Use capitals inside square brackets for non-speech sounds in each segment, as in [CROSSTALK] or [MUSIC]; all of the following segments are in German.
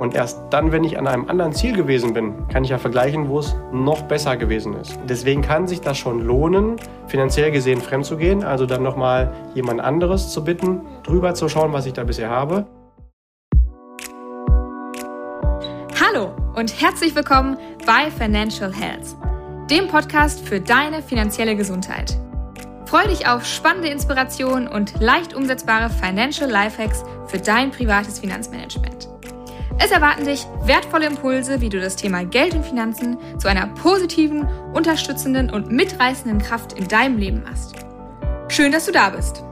Und erst dann, wenn ich an einem anderen Ziel gewesen bin, kann ich ja vergleichen, wo es noch besser gewesen ist. Deswegen kann sich das schon lohnen, finanziell gesehen fremd zu gehen, also dann nochmal jemand anderes zu bitten, drüber zu schauen, was ich da bisher habe. Hallo und herzlich willkommen bei Financial Health, dem Podcast für deine finanzielle Gesundheit. Freue dich auf spannende Inspirationen und leicht umsetzbare Financial Lifehacks für dein privates Finanzmanagement. Es erwarten dich wertvolle Impulse, wie du das Thema Geld und Finanzen zu einer positiven, unterstützenden und mitreißenden Kraft in deinem Leben machst. Schön, dass du da bist.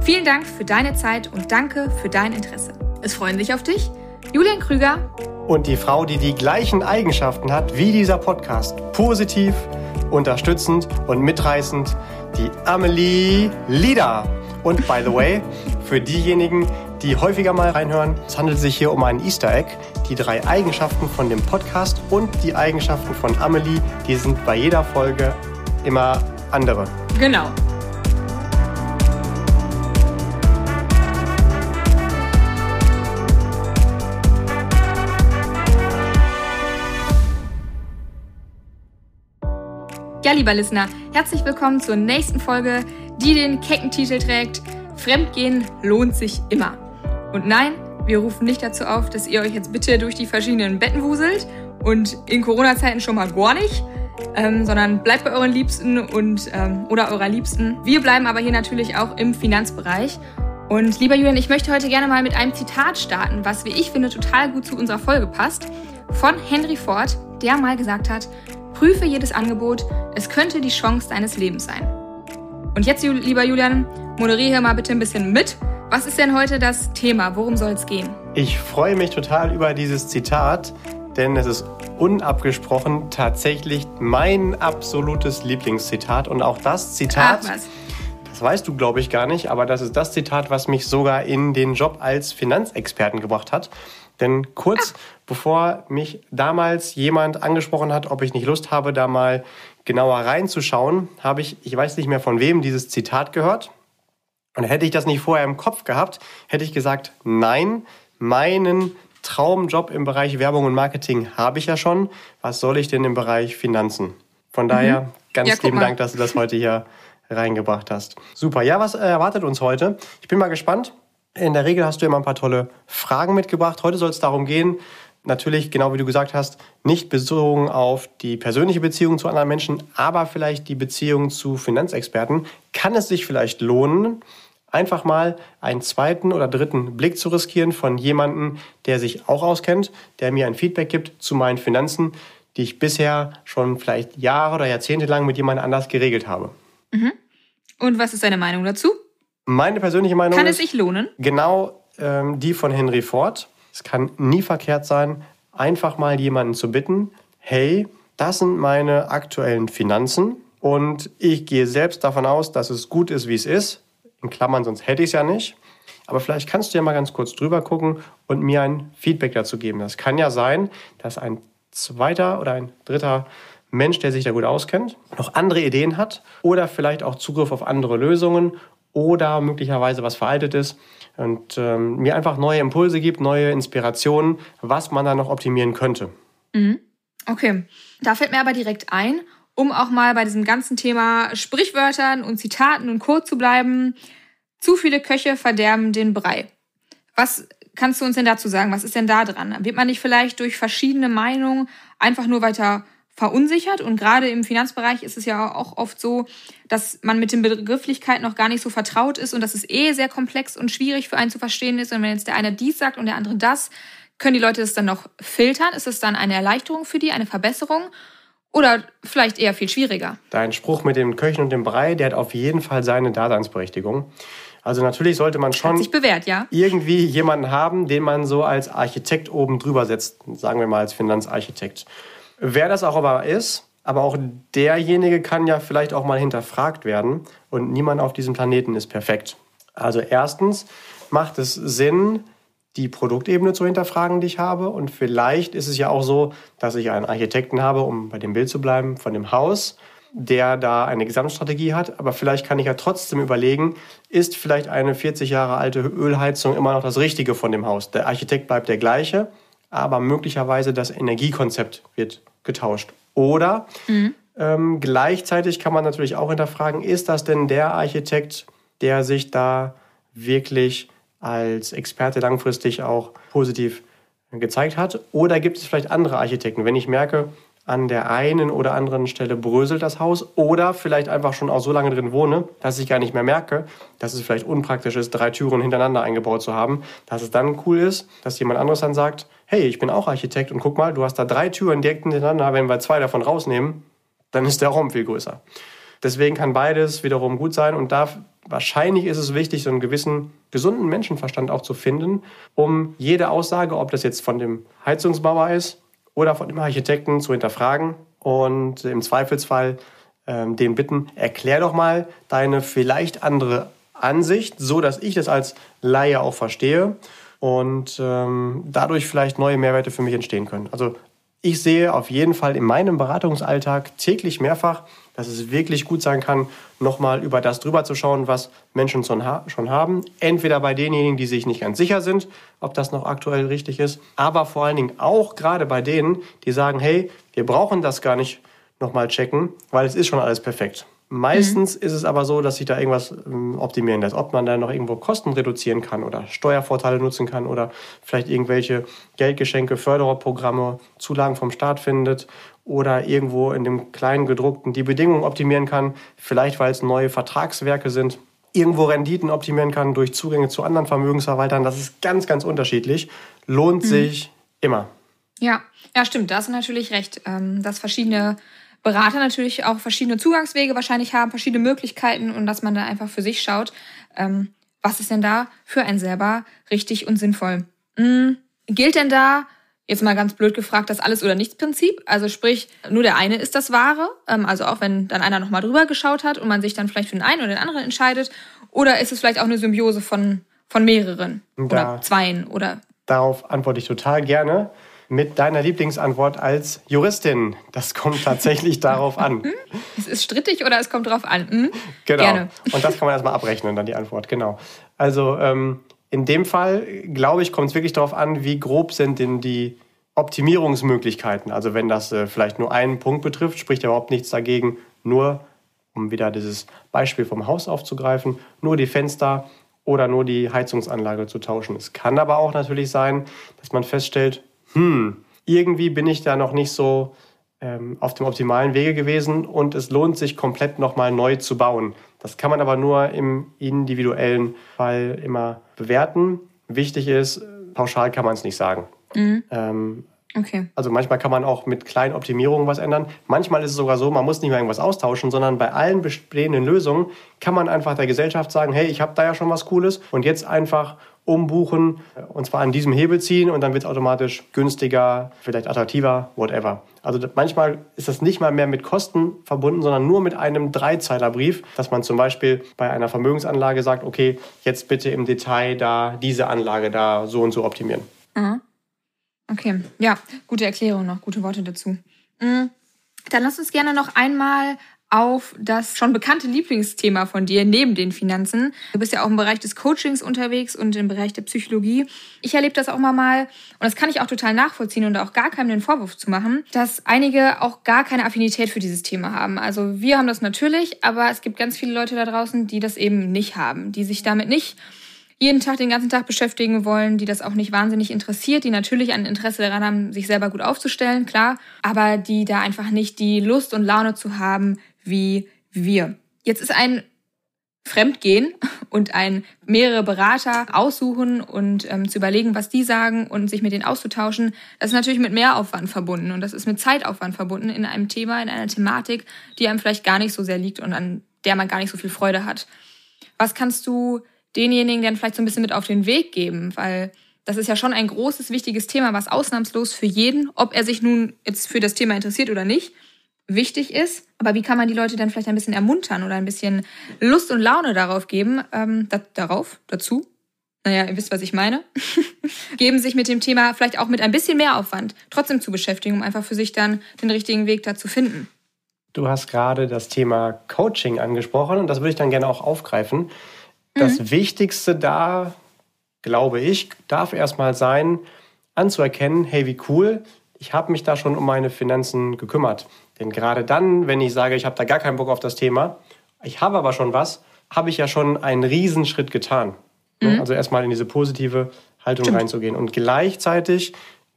Vielen Dank für deine Zeit und danke für dein Interesse. Es freuen sich auf dich Julian Krüger und die Frau, die die gleichen Eigenschaften hat wie dieser Podcast. Positiv, unterstützend und mitreißend, die Amelie Lieder. Und by the way, für diejenigen, die häufiger mal reinhören. Es handelt sich hier um ein Easter Egg. Die drei Eigenschaften von dem Podcast und die Eigenschaften von Amelie, die sind bei jeder Folge immer andere. Genau. Ja, lieber Listener, herzlich willkommen zur nächsten Folge, die den kecken Titel trägt Fremdgehen lohnt sich immer. Und nein, wir rufen nicht dazu auf, dass ihr euch jetzt bitte durch die verschiedenen Betten wuselt und in Corona-Zeiten schon mal gar nicht, ähm, sondern bleibt bei euren Liebsten und ähm, oder eurer Liebsten. Wir bleiben aber hier natürlich auch im Finanzbereich. Und lieber Julian, ich möchte heute gerne mal mit einem Zitat starten, was, wie ich finde, total gut zu unserer Folge passt, von Henry Ford, der mal gesagt hat, prüfe jedes Angebot, es könnte die Chance deines Lebens sein. Und jetzt, lieber Julian, moderiere hier mal bitte ein bisschen mit was ist denn heute das Thema? Worum soll es gehen? Ich freue mich total über dieses Zitat, denn es ist unabgesprochen tatsächlich mein absolutes Lieblingszitat. Und auch das Zitat, Ach, das weißt du, glaube ich, gar nicht, aber das ist das Zitat, was mich sogar in den Job als Finanzexperten gebracht hat. Denn kurz Ach. bevor mich damals jemand angesprochen hat, ob ich nicht Lust habe, da mal genauer reinzuschauen, habe ich, ich weiß nicht mehr von wem, dieses Zitat gehört. Und hätte ich das nicht vorher im Kopf gehabt, hätte ich gesagt, nein, meinen Traumjob im Bereich Werbung und Marketing habe ich ja schon. Was soll ich denn im Bereich Finanzen? Von daher mhm. ganz ja, lieben Dank, dass du das heute hier reingebracht hast. Super. Ja, was erwartet uns heute? Ich bin mal gespannt. In der Regel hast du immer ein paar tolle Fragen mitgebracht. Heute soll es darum gehen, natürlich, genau wie du gesagt hast, nicht bezogen auf die persönliche Beziehung zu anderen Menschen, aber vielleicht die Beziehung zu Finanzexperten. Kann es sich vielleicht lohnen, einfach mal einen zweiten oder dritten Blick zu riskieren von jemandem, der sich auch auskennt, der mir ein Feedback gibt zu meinen Finanzen, die ich bisher schon vielleicht Jahre oder Jahrzehnte lang mit jemand anders geregelt habe. Mhm. Und was ist deine Meinung dazu? Meine persönliche Meinung Kann es sich lohnen? Genau ähm, die von Henry Ford. Es kann nie verkehrt sein, einfach mal jemanden zu bitten, hey, das sind meine aktuellen Finanzen und ich gehe selbst davon aus, dass es gut ist, wie es ist in Klammern, sonst hätte ich es ja nicht. Aber vielleicht kannst du ja mal ganz kurz drüber gucken und mir ein Feedback dazu geben. Das kann ja sein, dass ein zweiter oder ein dritter Mensch, der sich da gut auskennt, noch andere Ideen hat oder vielleicht auch Zugriff auf andere Lösungen oder möglicherweise was veraltet ist und ähm, mir einfach neue Impulse gibt, neue Inspirationen, was man da noch optimieren könnte. Mhm. Okay, da fällt mir aber direkt ein, um auch mal bei diesem ganzen Thema Sprichwörtern und Zitaten und Co. zu bleiben. Zu viele Köche verderben den Brei. Was kannst du uns denn dazu sagen? Was ist denn da dran? Wird man nicht vielleicht durch verschiedene Meinungen einfach nur weiter verunsichert? Und gerade im Finanzbereich ist es ja auch oft so, dass man mit den Begrifflichkeiten noch gar nicht so vertraut ist und dass es eh sehr komplex und schwierig für einen zu verstehen ist. Und wenn jetzt der eine dies sagt und der andere das, können die Leute das dann noch filtern? Ist es dann eine Erleichterung für die, eine Verbesserung? Oder vielleicht eher viel schwieriger. Dein Spruch mit dem Köchen und dem Brei, der hat auf jeden Fall seine Daseinsberechtigung. Also natürlich sollte man schon bewährt, ja? irgendwie jemanden haben, den man so als Architekt oben drüber setzt, sagen wir mal als Finanzarchitekt. Wer das auch aber ist, aber auch derjenige kann ja vielleicht auch mal hinterfragt werden und niemand auf diesem Planeten ist perfekt. Also erstens macht es Sinn, die Produktebene zu hinterfragen, die ich habe. Und vielleicht ist es ja auch so, dass ich einen Architekten habe, um bei dem Bild zu bleiben, von dem Haus, der da eine Gesamtstrategie hat. Aber vielleicht kann ich ja trotzdem überlegen, ist vielleicht eine 40 Jahre alte Ölheizung immer noch das Richtige von dem Haus? Der Architekt bleibt der gleiche, aber möglicherweise das Energiekonzept wird getauscht. Oder mhm. ähm, gleichzeitig kann man natürlich auch hinterfragen, ist das denn der Architekt, der sich da wirklich als Experte langfristig auch positiv gezeigt hat? Oder gibt es vielleicht andere Architekten? Wenn ich merke, an der einen oder anderen Stelle bröselt das Haus oder vielleicht einfach schon auch so lange drin wohne, dass ich gar nicht mehr merke, dass es vielleicht unpraktisch ist, drei Türen hintereinander eingebaut zu haben, dass es dann cool ist, dass jemand anderes dann sagt, hey, ich bin auch Architekt und guck mal, du hast da drei Türen direkt hintereinander, wenn wir zwei davon rausnehmen, dann ist der Raum viel größer. Deswegen kann beides wiederum gut sein und da wahrscheinlich ist es wichtig, so einen gewissen gesunden Menschenverstand auch zu finden, um jede Aussage, ob das jetzt von dem Heizungsbauer ist oder von dem Architekten zu hinterfragen und im Zweifelsfall ähm, den bitten, erklär doch mal deine vielleicht andere Ansicht, so dass ich das als Laie auch verstehe und ähm, dadurch vielleicht neue Mehrwerte für mich entstehen können. Also ich sehe auf jeden Fall in meinem Beratungsalltag täglich mehrfach, dass es wirklich gut sein kann, nochmal über das drüber zu schauen, was Menschen schon haben. Entweder bei denjenigen, die sich nicht ganz sicher sind, ob das noch aktuell richtig ist, aber vor allen Dingen auch gerade bei denen, die sagen, hey, wir brauchen das gar nicht nochmal checken, weil es ist schon alles perfekt. Meistens mhm. ist es aber so, dass sich da irgendwas ähm, optimieren lässt. Ob man da noch irgendwo Kosten reduzieren kann oder Steuervorteile nutzen kann oder vielleicht irgendwelche Geldgeschenke, Fördererprogramme, Zulagen vom Staat findet oder irgendwo in dem kleinen gedruckten die Bedingungen optimieren kann, vielleicht weil es neue Vertragswerke sind, irgendwo Renditen optimieren kann durch Zugänge zu anderen Vermögensverwaltern. Das ist ganz, ganz unterschiedlich. Lohnt mhm. sich immer. Ja, ja, stimmt. Da hast du natürlich recht, ähm, dass verschiedene Berater natürlich auch verschiedene Zugangswege wahrscheinlich haben, verschiedene Möglichkeiten und dass man da einfach für sich schaut, ähm, was ist denn da für einen selber richtig und sinnvoll. Mhm. Gilt denn da Jetzt mal ganz blöd gefragt, das Alles- oder Nichts-Prinzip. Also sprich, nur der eine ist das Wahre. Ähm, also auch wenn dann einer nochmal drüber geschaut hat und man sich dann vielleicht für den einen oder den anderen entscheidet. Oder ist es vielleicht auch eine Symbiose von, von mehreren da, oder zweien oder? Darauf antworte ich total gerne mit deiner Lieblingsantwort als Juristin. Das kommt tatsächlich [LAUGHS] darauf an. Hm? Es ist strittig oder es kommt darauf an? Hm? Genau. Gerne. Und das kann man erstmal abrechnen, dann die Antwort. Genau. Also ähm, in dem Fall, glaube ich, kommt es wirklich darauf an, wie grob sind denn die Optimierungsmöglichkeiten. Also wenn das äh, vielleicht nur einen Punkt betrifft, spricht ja überhaupt nichts dagegen, nur, um wieder dieses Beispiel vom Haus aufzugreifen, nur die Fenster oder nur die Heizungsanlage zu tauschen. Es kann aber auch natürlich sein, dass man feststellt, hm, irgendwie bin ich da noch nicht so ähm, auf dem optimalen Wege gewesen und es lohnt sich komplett nochmal neu zu bauen. Das kann man aber nur im individuellen Fall immer bewerten. Wichtig ist, pauschal kann man es nicht sagen. Mhm. Ähm, okay. Also manchmal kann man auch mit kleinen Optimierungen was ändern. Manchmal ist es sogar so, man muss nicht mehr irgendwas austauschen, sondern bei allen bestehenden Lösungen kann man einfach der Gesellschaft sagen, hey, ich habe da ja schon was Cooles und jetzt einfach umbuchen und zwar an diesem Hebel ziehen und dann wird es automatisch günstiger, vielleicht attraktiver, whatever. Also manchmal ist das nicht mal mehr mit Kosten verbunden, sondern nur mit einem Dreizeilerbrief, dass man zum Beispiel bei einer Vermögensanlage sagt, okay, jetzt bitte im Detail da diese Anlage da so und so optimieren. Mhm. Okay, ja, gute Erklärung noch, gute Worte dazu. Mhm. Dann lass uns gerne noch einmal auf das schon bekannte Lieblingsthema von dir neben den Finanzen. Du bist ja auch im Bereich des Coachings unterwegs und im Bereich der Psychologie. Ich erlebe das auch mal mal und das kann ich auch total nachvollziehen und auch gar keinem den Vorwurf zu machen, dass einige auch gar keine Affinität für dieses Thema haben. Also wir haben das natürlich, aber es gibt ganz viele Leute da draußen, die das eben nicht haben, die sich damit nicht jeden Tag, den ganzen Tag beschäftigen wollen, die das auch nicht wahnsinnig interessiert, die natürlich ein Interesse daran haben, sich selber gut aufzustellen, klar, aber die da einfach nicht die Lust und Laune zu haben, wie wir. Jetzt ist ein Fremdgehen und ein mehrere Berater aussuchen und ähm, zu überlegen, was die sagen und sich mit denen auszutauschen, das ist natürlich mit Mehraufwand verbunden und das ist mit Zeitaufwand verbunden in einem Thema, in einer Thematik, die einem vielleicht gar nicht so sehr liegt und an der man gar nicht so viel Freude hat. Was kannst du denjenigen dann vielleicht so ein bisschen mit auf den Weg geben? Weil das ist ja schon ein großes, wichtiges Thema, was ausnahmslos für jeden, ob er sich nun jetzt für das Thema interessiert oder nicht, wichtig ist. Aber wie kann man die Leute dann vielleicht ein bisschen ermuntern oder ein bisschen Lust und Laune darauf geben, ähm, da, darauf, dazu? Naja, ihr wisst, was ich meine. [LAUGHS] Geben sich mit dem Thema vielleicht auch mit ein bisschen mehr Aufwand trotzdem zu beschäftigen, um einfach für sich dann den richtigen Weg da zu finden. Du hast gerade das Thema Coaching angesprochen und das würde ich dann gerne auch aufgreifen. Das mhm. Wichtigste da, glaube ich, darf erstmal sein, anzuerkennen, hey, wie cool, ich habe mich da schon um meine Finanzen gekümmert. Denn gerade dann, wenn ich sage, ich habe da gar keinen Bock auf das Thema, ich habe aber schon was, habe ich ja schon einen Riesenschritt getan. Mhm. Also erstmal in diese positive Haltung Stimmt. reinzugehen. Und gleichzeitig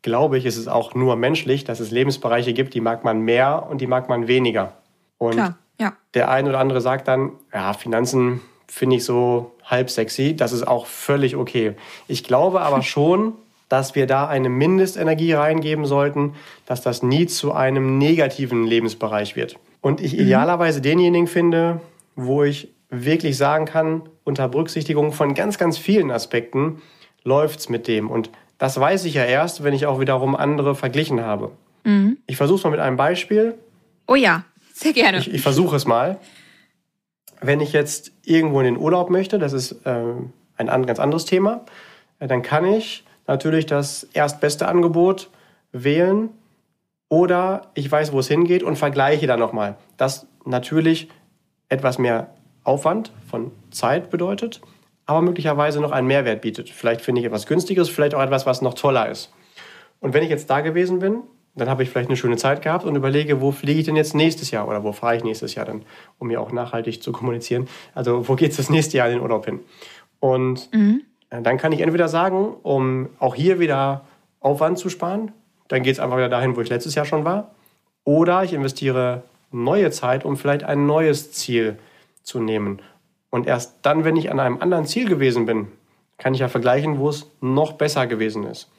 glaube ich, ist es auch nur menschlich, dass es Lebensbereiche gibt, die mag man mehr und die mag man weniger. Und Klar, ja. der eine oder andere sagt dann, ja, Finanzen finde ich so halb sexy. Das ist auch völlig okay. Ich glaube aber [LAUGHS] schon, dass wir da eine Mindestenergie reingeben sollten, dass das nie zu einem negativen Lebensbereich wird. Und ich mhm. idealerweise denjenigen finde, wo ich wirklich sagen kann, unter Berücksichtigung von ganz, ganz vielen Aspekten läuft es mit dem. Und das weiß ich ja erst, wenn ich auch wiederum andere verglichen habe. Mhm. Ich versuche es mal mit einem Beispiel. Oh ja, sehr gerne. Ich, ich versuche es mal. Wenn ich jetzt irgendwo in den Urlaub möchte, das ist äh, ein ganz anderes Thema, äh, dann kann ich natürlich das erstbeste Angebot wählen oder ich weiß, wo es hingeht und vergleiche dann nochmal. Das natürlich etwas mehr Aufwand von Zeit bedeutet, aber möglicherweise noch einen Mehrwert bietet. Vielleicht finde ich etwas Günstiges, vielleicht auch etwas, was noch toller ist. Und wenn ich jetzt da gewesen bin, dann habe ich vielleicht eine schöne Zeit gehabt und überlege, wo fliege ich denn jetzt nächstes Jahr oder wo fahre ich nächstes Jahr dann, um mir auch nachhaltig zu kommunizieren. Also wo geht es das nächste Jahr in den Urlaub hin? Und mhm. Äh, dann kann ich entweder sagen, um auch hier wieder Aufwand zu sparen, dann geht es einfach wieder dahin, wo ich letztes Jahr schon war. Oder ich investiere neue Zeit, um vielleicht ein neues Ziel zu nehmen. Und erst dann, wenn ich an einem anderen Ziel gewesen bin, kann ich ja vergleichen, wo es noch besser gewesen ist.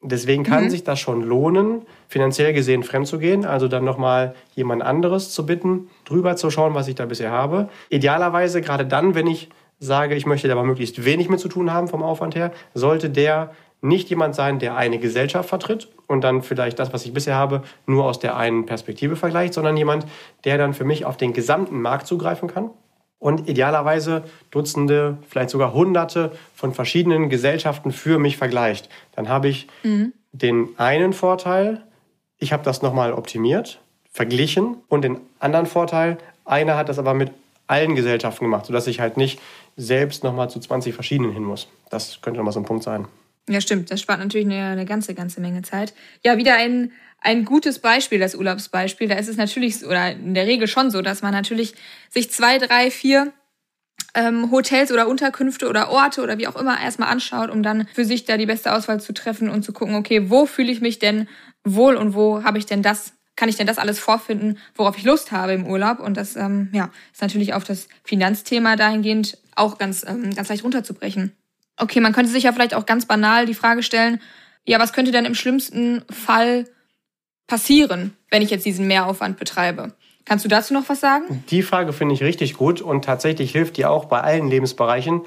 Deswegen kann mhm. sich das schon lohnen, finanziell gesehen fremd zu gehen, also dann nochmal jemand anderes zu bitten, drüber zu schauen, was ich da bisher habe. Idealerweise gerade dann, wenn ich sage, ich möchte da aber möglichst wenig mit zu tun haben vom Aufwand her, sollte der nicht jemand sein, der eine Gesellschaft vertritt und dann vielleicht das, was ich bisher habe, nur aus der einen Perspektive vergleicht, sondern jemand, der dann für mich auf den gesamten Markt zugreifen kann und idealerweise Dutzende, vielleicht sogar Hunderte von verschiedenen Gesellschaften für mich vergleicht. Dann habe ich mhm. den einen Vorteil, ich habe das nochmal optimiert, verglichen und den anderen Vorteil, einer hat das aber mit allen Gesellschaften gemacht, sodass ich halt nicht selbst nochmal zu 20 verschiedenen hin muss. Das könnte nochmal so ein Punkt sein. Ja, stimmt. Das spart natürlich eine, eine ganze, ganze Menge Zeit. Ja, wieder ein, ein gutes Beispiel, das Urlaubsbeispiel. Da ist es natürlich, oder in der Regel schon so, dass man natürlich sich zwei, drei, vier ähm, Hotels oder Unterkünfte oder Orte oder wie auch immer erstmal anschaut, um dann für sich da die beste Auswahl zu treffen und zu gucken, okay, wo fühle ich mich denn wohl und wo habe ich denn das kann ich denn das alles vorfinden, worauf ich Lust habe im Urlaub? Und das ähm, ja, ist natürlich auf das Finanzthema dahingehend auch ganz, ähm, ganz leicht runterzubrechen. Okay, man könnte sich ja vielleicht auch ganz banal die Frage stellen, ja, was könnte denn im schlimmsten Fall passieren, wenn ich jetzt diesen Mehraufwand betreibe? Kannst du dazu noch was sagen? Die Frage finde ich richtig gut und tatsächlich hilft die auch bei allen Lebensbereichen,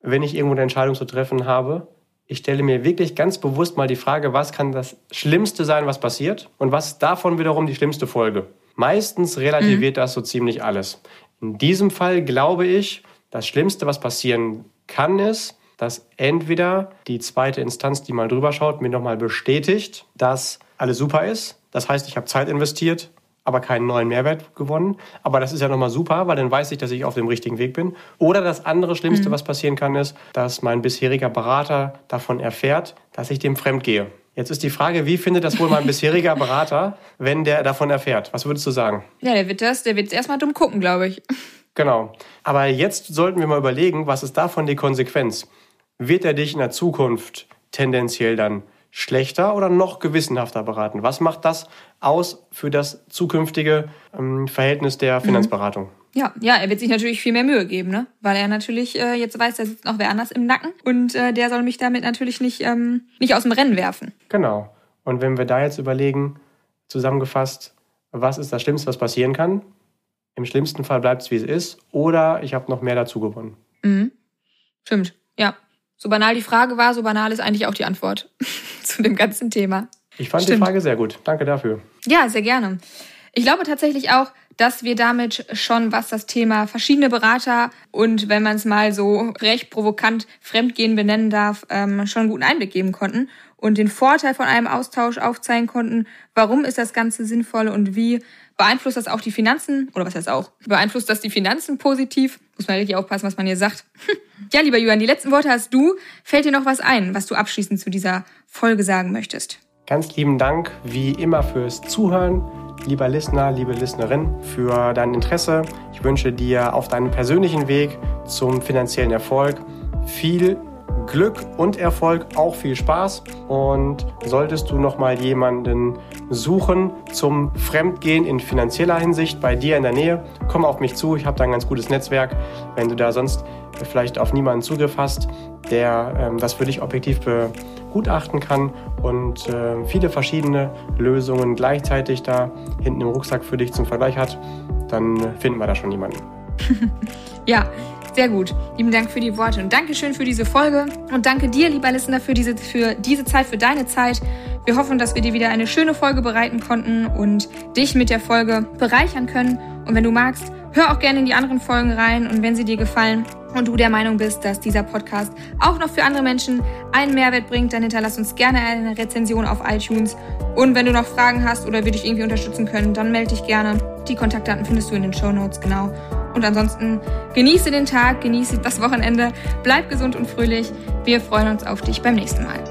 wenn ich irgendwo eine Entscheidung zu treffen habe, ich stelle mir wirklich ganz bewusst mal die Frage, was kann das Schlimmste sein, was passiert und was ist davon wiederum die schlimmste Folge. Meistens relativiert mhm. das so ziemlich alles. In diesem Fall glaube ich, das Schlimmste, was passieren kann, ist, dass entweder die zweite Instanz, die mal drüber schaut, mir nochmal bestätigt, dass alles super ist. Das heißt, ich habe Zeit investiert, aber keinen neuen Mehrwert gewonnen. Aber das ist ja nochmal super, weil dann weiß ich, dass ich auf dem richtigen Weg bin. Oder das andere Schlimmste, mhm. was passieren kann, ist, dass mein bisheriger Berater davon erfährt, dass ich dem fremd gehe. Jetzt ist die Frage, wie findet das wohl mein [LAUGHS] bisheriger Berater, wenn der davon erfährt? Was würdest du sagen? Ja, der wird das, der wird erstmal dumm gucken, glaube ich. [LAUGHS] Genau. Aber jetzt sollten wir mal überlegen, was ist davon die Konsequenz? Wird er dich in der Zukunft tendenziell dann schlechter oder noch gewissenhafter beraten? Was macht das aus für das zukünftige ähm, Verhältnis der mhm. Finanzberatung? Ja, ja, er wird sich natürlich viel mehr Mühe geben, ne? Weil er natürlich äh, jetzt weiß, da sitzt noch wer anders im Nacken und äh, der soll mich damit natürlich nicht, ähm, nicht aus dem Rennen werfen. Genau. Und wenn wir da jetzt überlegen, zusammengefasst, was ist das Schlimmste, was passieren kann? Im schlimmsten Fall bleibt es, wie es ist, oder ich habe noch mehr dazu gewonnen. Mhm. Stimmt, ja. So banal die Frage war, so banal ist eigentlich auch die Antwort [LAUGHS] zu dem ganzen Thema. Ich fand Stimmt. die Frage sehr gut. Danke dafür. Ja, sehr gerne. Ich glaube tatsächlich auch, dass wir damit schon, was das Thema verschiedene Berater und wenn man es mal so recht provokant Fremdgehen benennen darf, ähm, schon einen guten Einblick geben konnten. und den Vorteil von einem Austausch aufzeigen konnten. Warum ist das Ganze sinnvoll und wie beeinflusst das auch die Finanzen? Oder was heißt auch? Beeinflusst das die Finanzen positiv? Muss man richtig aufpassen, was man hier sagt. [LAUGHS] ja, lieber Julian, die letzten Worte hast du. Fällt dir noch was ein, was du abschließend zu dieser Folge sagen möchtest? Ganz lieben Dank, wie immer, fürs Zuhören. Lieber Listener, liebe Listenerin, für dein Interesse. Ich wünsche dir auf deinem persönlichen Weg zum finanziellen Erfolg viel Glück und Erfolg, auch viel Spaß. Und solltest du noch mal jemanden suchen zum Fremdgehen in finanzieller Hinsicht bei dir in der Nähe, komm auf mich zu. Ich habe da ein ganz gutes Netzwerk. Wenn du da sonst vielleicht auf niemanden Zugriff hast, der ähm, das für dich objektiv begutachten kann und äh, viele verschiedene Lösungen gleichzeitig da hinten im Rucksack für dich zum Vergleich hat, dann finden wir da schon jemanden. [LAUGHS] ja, sehr gut. Lieben Dank für die Worte und Dankeschön für diese Folge. Und danke dir, lieber Listener, für diese, für diese Zeit, für deine Zeit. Wir hoffen, dass wir dir wieder eine schöne Folge bereiten konnten und dich mit der Folge bereichern können. Und wenn du magst, hör auch gerne in die anderen Folgen rein. Und wenn sie dir gefallen und du der Meinung bist, dass dieser Podcast auch noch für andere Menschen einen Mehrwert bringt, dann hinterlass uns gerne eine Rezension auf iTunes. Und wenn du noch Fragen hast oder wir dich irgendwie unterstützen können, dann melde dich gerne. Die Kontaktdaten findest du in den Show Notes, genau. Und ansonsten genieße den Tag, genieße das Wochenende, bleib gesund und fröhlich. Wir freuen uns auf dich beim nächsten Mal.